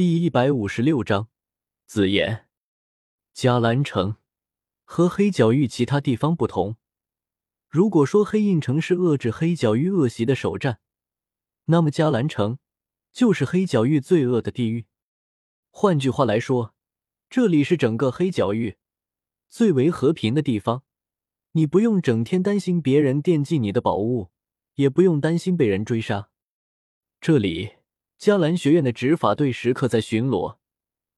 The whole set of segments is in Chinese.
第一百五十六章，紫言。迦兰城和黑角域其他地方不同。如果说黑印城是遏制黑角域恶习的首战，那么迦兰城就是黑角域罪恶的地狱。换句话来说，这里是整个黑角域最为和平的地方。你不用整天担心别人惦记你的宝物，也不用担心被人追杀。这里。迦兰学院的执法队时刻在巡逻，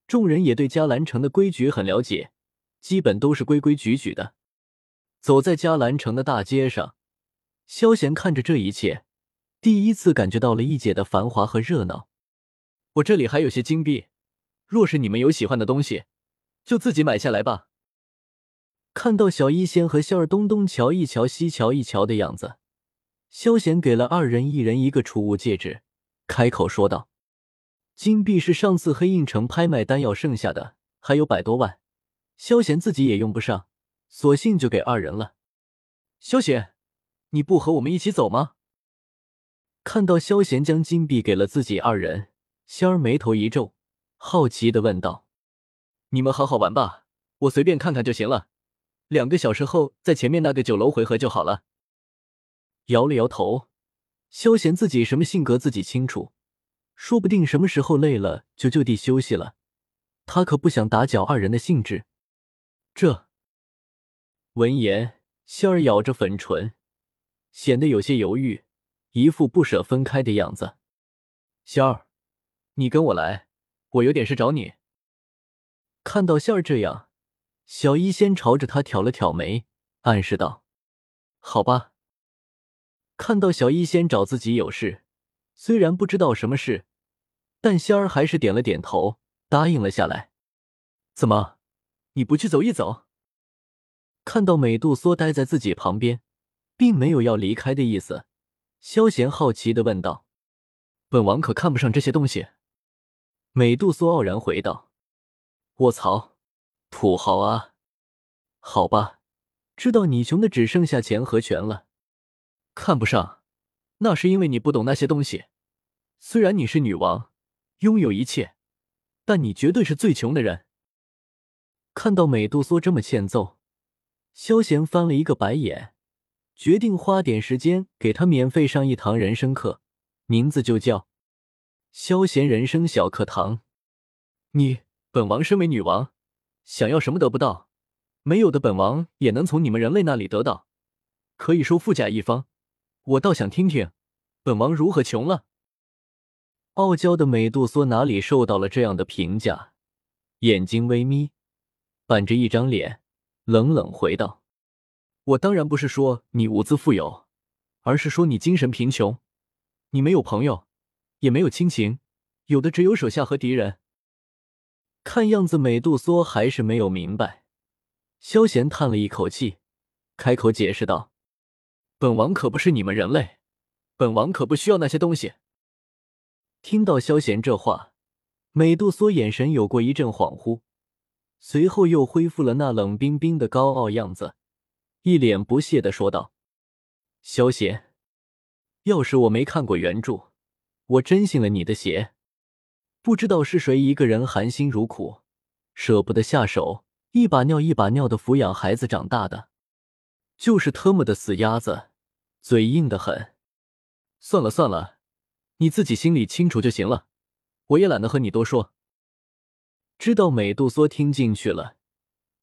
众人也对迦兰城的规矩很了解，基本都是规规矩矩的。走在迦兰城的大街上，萧贤看着这一切，第一次感觉到了异界的繁华和热闹。我这里还有些金币，若是你们有喜欢的东西，就自己买下来吧。看到小医仙和萧儿东东瞧一瞧西瞧一瞧的样子，萧贤给了二人一人一个储物戒指。开口说道：“金币是上次黑印城拍卖单要剩下的，还有百多万。萧贤自己也用不上，索性就给二人了。萧贤，你不和我们一起走吗？”看到萧贤将金币给了自己二人，仙儿眉头一皱，好奇的问道：“你们好好玩吧，我随便看看就行了。两个小时后在前面那个酒楼回合就好了。”摇了摇头。萧贤自己什么性格自己清楚，说不定什么时候累了就就地休息了。他可不想打搅二人的兴致。这闻言，仙儿咬着粉唇，显得有些犹豫，一副不舍分开的样子。仙儿，你跟我来，我有点事找你。看到仙儿这样，小医仙朝着他挑了挑眉，暗示道：“好吧。”看到小医仙找自己有事，虽然不知道什么事，但仙儿还是点了点头，答应了下来。怎么，你不去走一走？看到美杜莎待在自己旁边，并没有要离开的意思，萧贤好奇的问道：“本王可看不上这些东西。”美杜莎傲然回道：“卧槽，土豪啊！好吧，知道你穷的只剩下钱和权了。”看不上，那是因为你不懂那些东西。虽然你是女王，拥有一切，但你绝对是最穷的人。看到美杜莎这么欠揍，萧贤翻了一个白眼，决定花点时间给她免费上一堂人生课，名字就叫“萧贤人生小课堂”。你，本王身为女王，想要什么得不到，没有的本王也能从你们人类那里得到，可以说富甲一方。我倒想听听，本王如何穷了？傲娇的美杜莎哪里受到了这样的评价，眼睛微眯，板着一张脸，冷冷回道：“我当然不是说你物资富有，而是说你精神贫穷。你没有朋友，也没有亲情，有的只有手下和敌人。”看样子美杜莎还是没有明白。萧贤叹了一口气，开口解释道。本王可不是你们人类，本王可不需要那些东西。听到萧贤这话，美杜莎眼神有过一阵恍惚，随后又恢复了那冷冰冰的高傲样子，一脸不屑的说道：“萧贤，要是我没看过原著，我真信了你的邪。不知道是谁一个人含辛茹苦，舍不得下手，一把尿一把尿的抚养孩子长大的，就是特么的死鸭子。”嘴硬的很，算了算了，你自己心里清楚就行了，我也懒得和你多说。知道美杜莎听进去了，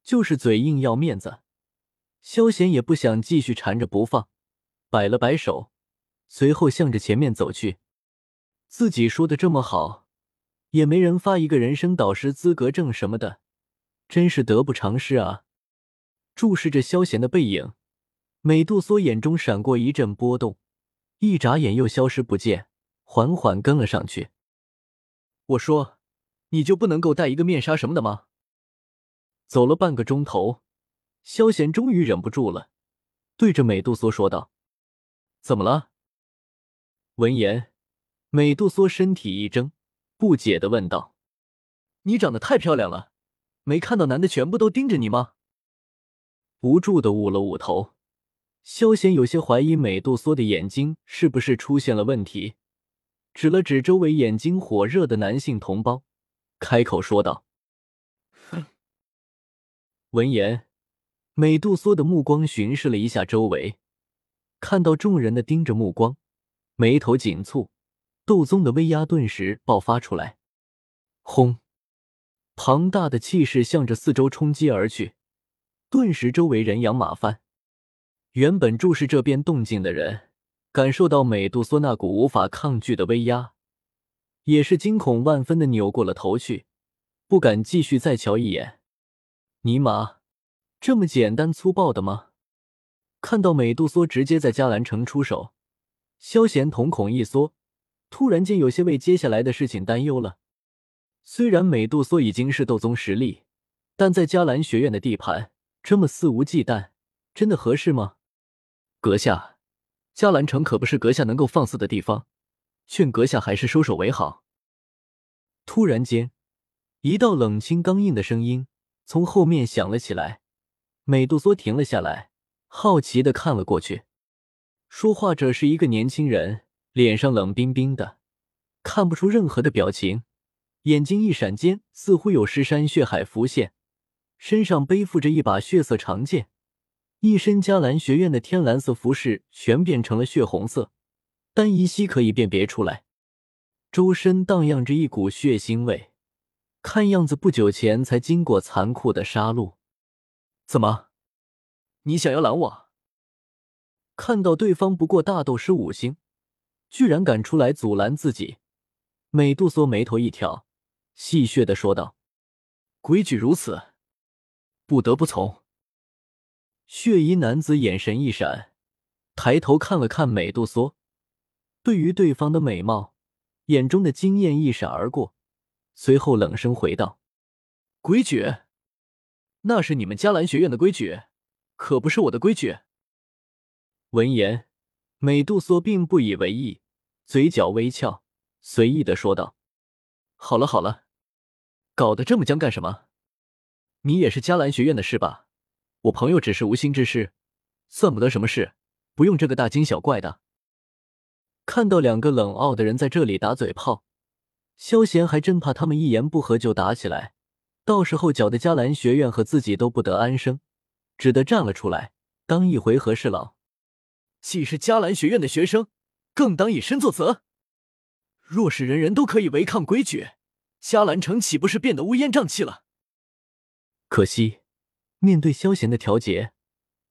就是嘴硬要面子，萧贤也不想继续缠着不放，摆了摆手，随后向着前面走去。自己说的这么好，也没人发一个人生导师资格证什么的，真是得不偿失啊！注视着萧贤的背影。美杜莎眼中闪过一阵波动，一眨眼又消失不见，缓缓跟了上去。我说：“你就不能够戴一个面纱什么的吗？”走了半个钟头，萧贤终于忍不住了，对着美杜莎说道：“怎么了？”闻言，美杜莎身体一怔，不解的问道：“你长得太漂亮了，没看到男的全部都盯着你吗？”无助的捂了捂头。萧贤有些怀疑美杜莎的眼睛是不是出现了问题，指了指周围眼睛火热的男性同胞，开口说道：“哼。”闻言，美杜莎的目光巡视了一下周围，看到众人的盯着目光，眉头紧蹙，斗宗的威压顿时爆发出来。轰！庞大的气势向着四周冲击而去，顿时周围人仰马翻。原本注视这边动静的人，感受到美杜莎那股无法抗拒的威压，也是惊恐万分的扭过了头去，不敢继续再瞧一眼。尼玛，这么简单粗暴的吗？看到美杜莎直接在迦兰城出手，萧贤瞳孔一缩，突然间有些为接下来的事情担忧了。虽然美杜莎已经是斗宗实力，但在迦兰学院的地盘这么肆无忌惮，真的合适吗？阁下，迦兰城可不是阁下能够放肆的地方，劝阁下还是收手为好。突然间，一道冷清刚硬的声音从后面响了起来。美杜莎停了下来，好奇的看了过去。说话者是一个年轻人，脸上冷冰冰的，看不出任何的表情，眼睛一闪间，似乎有尸山血海浮现，身上背负着一把血色长剑。一身迦兰学院的天蓝色服饰全变成了血红色，但依稀可以辨别出来，周身荡漾着一股血腥味，看样子不久前才经过残酷的杀戮。怎么，你想要拦我？看到对方不过大斗师五星，居然敢出来阻拦自己，美杜莎眉头一挑，戏谑的说道：“规矩如此，不得不从。”血衣男子眼神一闪，抬头看了看美杜莎，对于对方的美貌，眼中的惊艳一闪而过，随后冷声回道：“规矩？那是你们迦兰学院的规矩，可不是我的规矩。”闻言，美杜莎并不以为意，嘴角微翘，随意的说道：“好了好了，搞得这么僵干什么？你也是迦兰学院的是吧？”我朋友只是无心之失，算不得什么事，不用这个大惊小怪的。看到两个冷傲的人在这里打嘴炮，萧贤还真怕他们一言不合就打起来，到时候搅得迦兰学院和自己都不得安生，只得站了出来，当一回和事佬。既是迦兰学院的学生，更当以身作则。若是人人都可以违抗规矩，迦兰城岂不是变得乌烟瘴气了？可惜。面对萧贤的调节，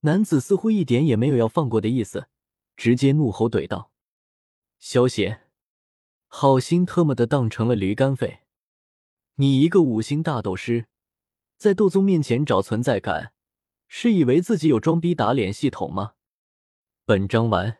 男子似乎一点也没有要放过的意思，直接怒吼怼道：“萧贤，好心特么的当成了驴肝肺！你一个五星大斗师，在斗宗面前找存在感，是以为自己有装逼打脸系统吗？”本章完。